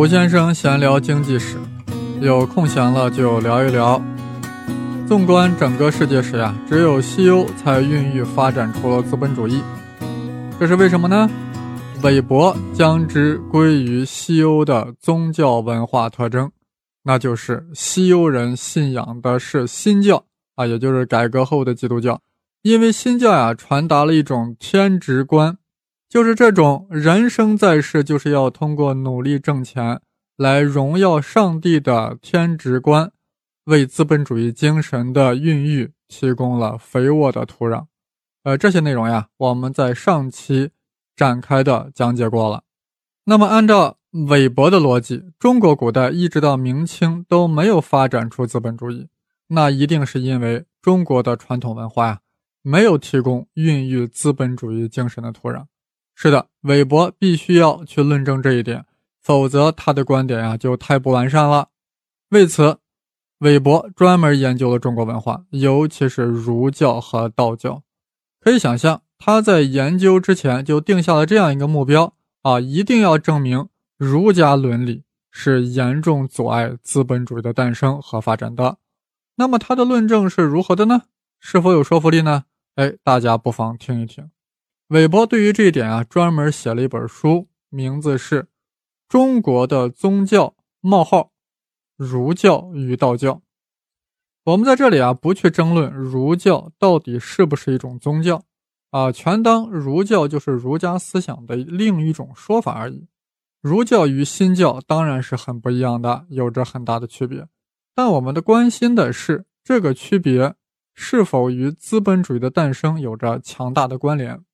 胡先生闲聊经济史，有空闲了就聊一聊。纵观整个世界史呀，只有西欧才孕育发展出了资本主义，这是为什么呢？韦伯将之归于西欧的宗教文化特征，那就是西欧人信仰的是新教啊，也就是改革后的基督教。因为新教呀，传达了一种天职观，就是这种人生在世就是要通过努力挣钱来荣耀上帝的天职观，为资本主义精神的孕育提供了肥沃的土壤。呃，这些内容呀，我们在上期展开的讲解过了。那么，按照韦伯的逻辑，中国古代一直到明清都没有发展出资本主义，那一定是因为中国的传统文化呀。没有提供孕育资本主义精神的土壤。是的，韦伯必须要去论证这一点，否则他的观点呀就太不完善了。为此，韦伯专门研究了中国文化，尤其是儒教和道教。可以想象，他在研究之前就定下了这样一个目标啊，一定要证明儒家伦理是严重阻碍资本主义的诞生和发展的。那么，他的论证是如何的呢？是否有说服力呢？哎，大家不妨听一听。韦伯对于这一点啊，专门写了一本书，名字是《中国的宗教冒号儒教与道教》。我们在这里啊，不去争论儒教到底是不是一种宗教啊，全当儒教就是儒家思想的另一种说法而已。儒教与新教当然是很不一样的，有着很大的区别。但我们的关心的是这个区别。是否与资本主义的诞生有着强大的关联？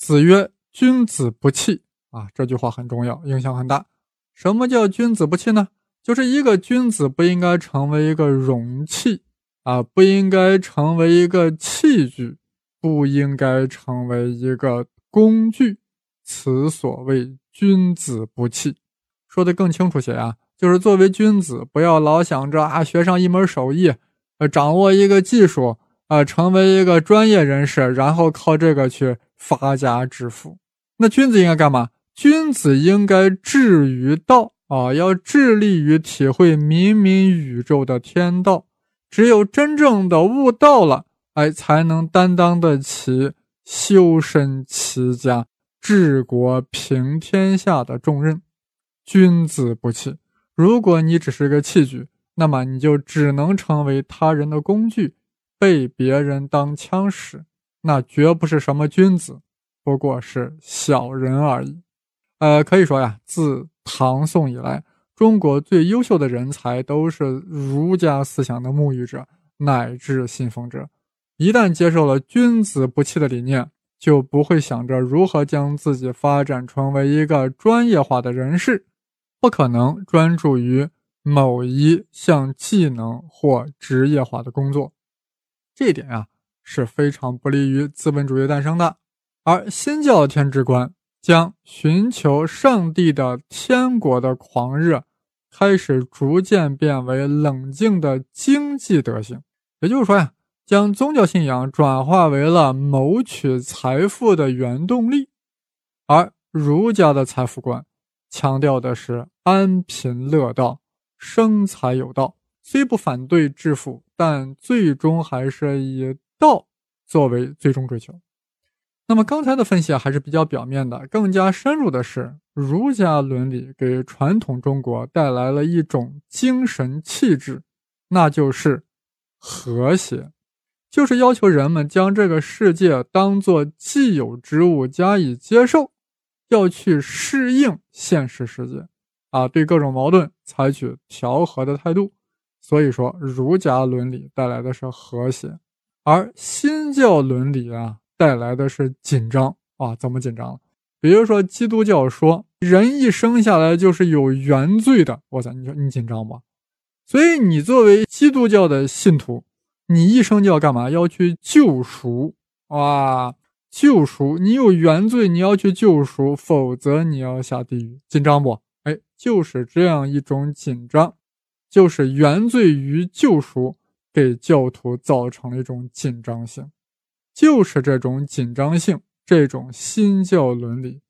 子曰：“君子不器。”啊，这句话很重要，影响很大。什么叫君子不器呢？就是一个君子不应该成为一个容器啊，不应该成为一个器具，不应该成为一个工具。此所谓君子不器。说的更清楚些啊，就是作为君子，不要老想着啊，学上一门手艺。呃，掌握一个技术，啊，成为一个专业人士，然后靠这个去发家致富。那君子应该干嘛？君子应该致于道啊，要致力于体会冥冥宇宙的天道。只有真正的悟道了，哎，才能担当得起修身齐家、治国平天下的重任。君子不器。如果你只是个器具。那么你就只能成为他人的工具，被别人当枪使，那绝不是什么君子，不过是小人而已。呃，可以说呀，自唐宋以来，中国最优秀的人才都是儒家思想的沐浴者乃至信奉者。一旦接受了君子不器的理念，就不会想着如何将自己发展成为一个专业化的人士，不可能专注于。某一项技能或职业化的工作，这一点呀是非常不利于资本主义诞生的。而新教天之观将寻求上帝的天国的狂热，开始逐渐变为冷静的经济德行。也就是说呀，将宗教信仰转化为了谋取财富的原动力。而儒家的财富观强调的是安贫乐道。生财有道，虽不反对致富，但最终还是以道作为最终追求。那么刚才的分析，还是比较表面的，更加深入的是，儒家伦理给传统中国带来了一种精神气质，那就是和谐，就是要求人们将这个世界当作既有之物加以接受，要去适应现实世界。啊，对各种矛盾采取调和的态度，所以说儒家伦理带来的是和谐，而新教伦理啊带来的是紧张啊。怎么紧张了？比如说基督教说人一生下来就是有原罪的，我操，你说你紧张不？所以你作为基督教的信徒，你一生就要干嘛？要去救赎哇，救赎！你有原罪，你要去救赎，否则你要下地狱，紧张不？哎，就是这样一种紧张，就是原罪与救赎给教徒造成了一种紧张性，就是这种紧张性，这种新教伦理，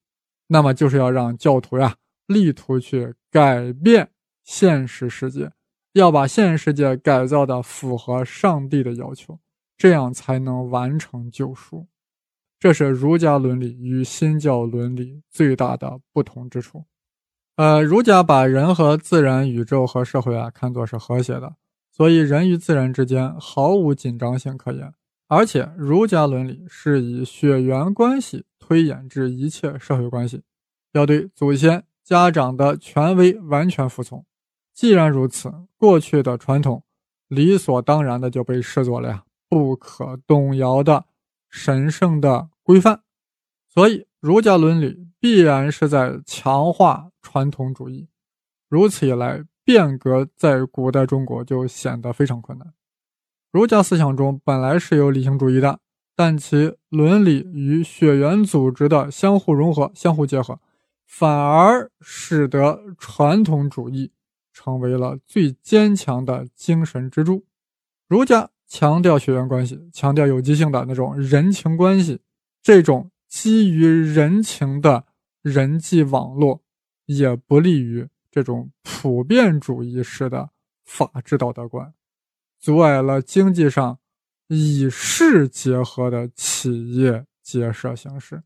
那么就是要让教徒呀力图去改变现实世界，要把现实世界改造的符合上帝的要求，这样才能完成救赎。这是儒家伦理与新教伦理最大的不同之处。呃，儒家把人和自然、宇宙和社会啊看作是和谐的，所以人与自然之间毫无紧张性可言。而且，儒家伦理是以血缘关系推演至一切社会关系，要对祖先、家长的权威完全服从。既然如此，过去的传统理所当然的就被视作了呀不可动摇的。神圣的规范，所以儒家伦理必然是在强化传统主义。如此一来，变革在古代中国就显得非常困难。儒家思想中本来是有理性主义的，但其伦理与血缘组织的相互融合、相互结合，反而使得传统主义成为了最坚强的精神支柱。儒家。强调血缘关系，强调有机性的那种人情关系，这种基于人情的人际网络，也不利于这种普遍主义式的法治道德观，阻碍了经济上以势结合的企业结社形式，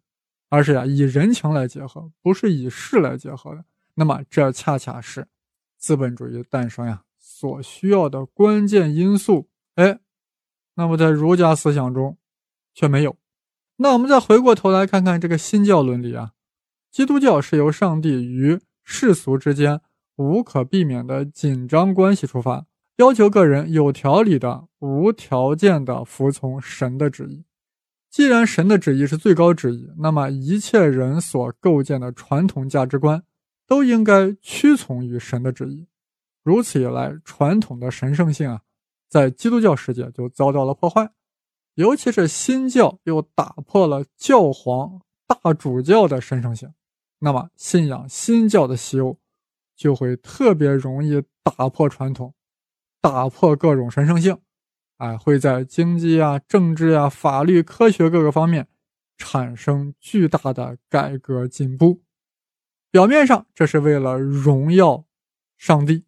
而是呀以人情来结合，不是以势来结合的。那么这恰恰是资本主义诞生呀所需要的关键因素。哎。那么在儒家思想中，却没有。那我们再回过头来看看这个新教伦理啊，基督教是由上帝与世俗之间无可避免的紧张关系出发，要求个人有条理的、无条件的服从神的旨意。既然神的旨意是最高旨意，那么一切人所构建的传统价值观都应该屈从于神的旨意。如此一来，传统的神圣性啊。在基督教世界就遭到了破坏，尤其是新教又打破了教皇大主教的神圣性，那么信仰新教的西欧就会特别容易打破传统，打破各种神圣性，哎，会在经济啊、政治啊、法律、科学各个方面产生巨大的改革进步。表面上这是为了荣耀上帝，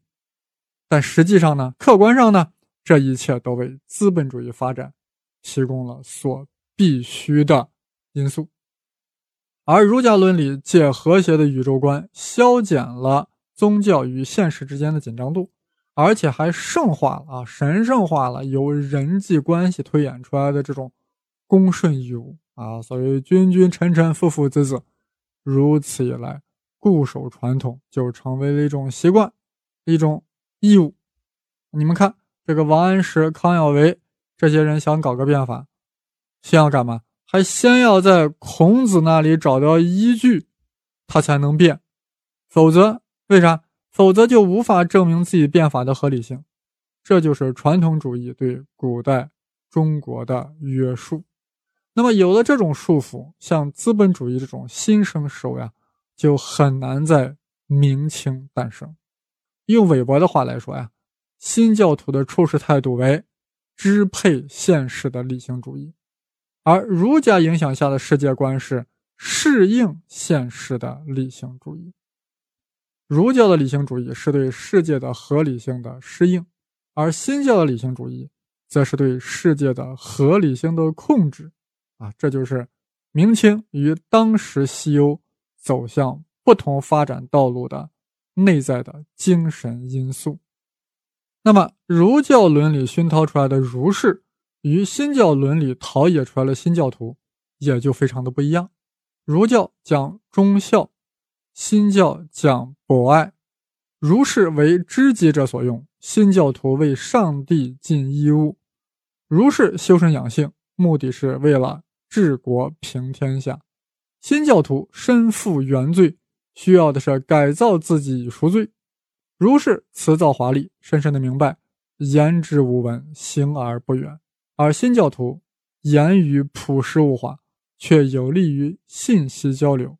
但实际上呢，客观上呢？这一切都为资本主义发展提供了所必须的因素，而儒家伦理借和谐的宇宙观消减了宗教与现实之间的紧张度，而且还圣化了啊，神圣化了由人际关系推演出来的这种恭顺义务啊，所谓君君臣臣父父子子，如此一来，固守传统就成为了一种习惯，一种义务。你们看。这个王安石、康有为这些人想搞个变法，先要干嘛？还先要在孔子那里找到依据，他才能变。否则，为啥？否则就无法证明自己变法的合理性。这就是传统主义对古代中国的约束。那么，有了这种束缚，像资本主义这种新生事物呀，就很难在明清诞生。用韦伯的话来说呀。新教徒的处事态度为支配现实的理性主义，而儒家影响下的世界观是适应现实的理性主义。儒教的理性主义是对世界的合理性的适应，而新教的理性主义则是对世界的合理性的控制。啊，这就是明清与当时西欧走向不同发展道路的内在的精神因素。那么，儒教伦理熏陶出来的儒士，与新教伦理陶冶出来的新教徒，也就非常的不一样。儒教讲忠孝，新教讲博爱。儒士为知己者所用，新教徒为上帝尽义务。儒是修身养性，目的是为了治国平天下；新教徒身负原罪，需要的是改造自己赎罪。儒是辞藻华丽，深深的明白言之无文，行而不远；而新教徒言语朴实无华，却有利于信息交流。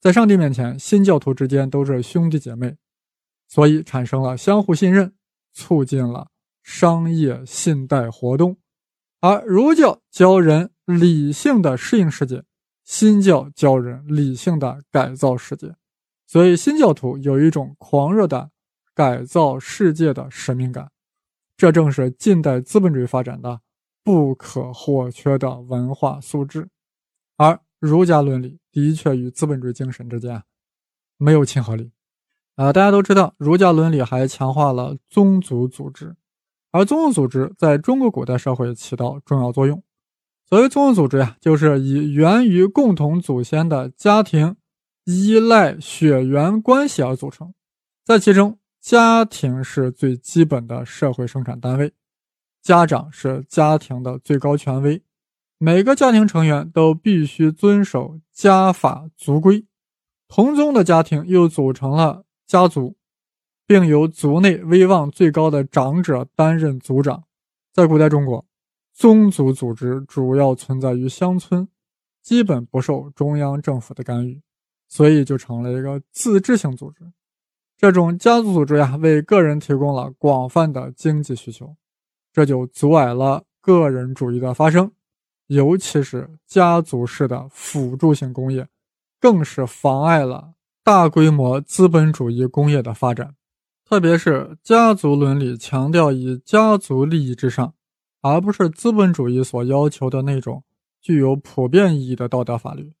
在上帝面前，新教徒之间都是兄弟姐妹，所以产生了相互信任，促进了商业信贷活动。而儒教教人理性的适应世界，新教教人理性的改造世界。所以新教徒有一种狂热的改造世界的使命感，这正是近代资本主义发展的不可或缺的文化素质。而儒家伦理的确与资本主义精神之间没有亲和力。啊，大家都知道，儒家伦理还强化了宗族组织，而宗族组织在中国古代社会起到重要作用。所谓宗族组织呀，就是以源于共同祖先的家庭。依赖血缘关系而组成，在其中，家庭是最基本的社会生产单位，家长是家庭的最高权威，每个家庭成员都必须遵守家法族规。同宗的家庭又组成了家族，并由族内威望最高的长者担任族长。在古代中国，宗族组织主要存在于乡村，基本不受中央政府的干预。所以就成了一个自治性组织，这种家族组织呀，为个人提供了广泛的经济需求，这就阻碍了个人主义的发生，尤其是家族式的辅助性工业，更是妨碍了大规模资本主义工业的发展。特别是家族伦理强调以家族利益至上，而不是资本主义所要求的那种具有普遍意义的道德法律。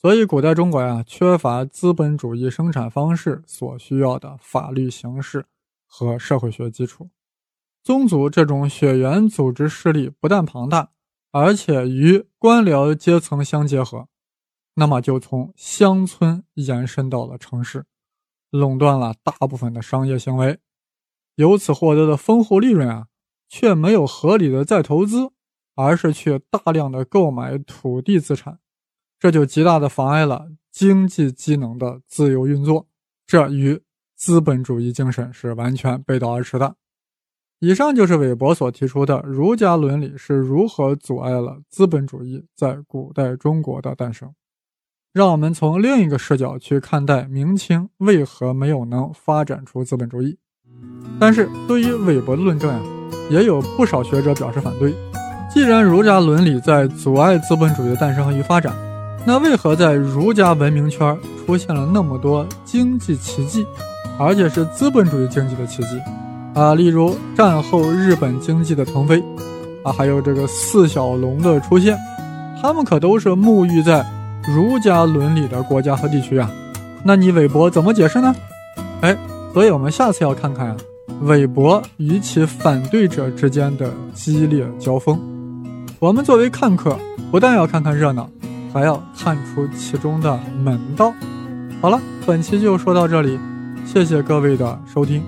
所以，古代中国呀，缺乏资本主义生产方式所需要的法律形式和社会学基础。宗族这种血缘组织势力不但庞大，而且与官僚阶层相结合，那么就从乡村延伸到了城市，垄断了大部分的商业行为，由此获得的丰厚利润啊，却没有合理的再投资，而是去大量的购买土地资产。这就极大的妨碍了经济机能的自由运作，这与资本主义精神是完全背道而驰的。以上就是韦伯所提出的儒家伦理是如何阻碍了资本主义在古代中国的诞生。让我们从另一个视角去看待明清为何没有能发展出资本主义。但是对于韦伯的论证呀，也有不少学者表示反对。既然儒家伦理在阻碍资本主义的诞生与发展，那为何在儒家文明圈出现了那么多经济奇迹，而且是资本主义经济的奇迹啊？例如战后日本经济的腾飞啊，还有这个四小龙的出现，他们可都是沐浴在儒家伦理的国家和地区啊。那你韦伯怎么解释呢？哎，所以我们下次要看看啊，韦伯与其反对者之间的激烈交锋。我们作为看客，不但要看看热闹。还要看出其中的门道。好了，本期就说到这里，谢谢各位的收听。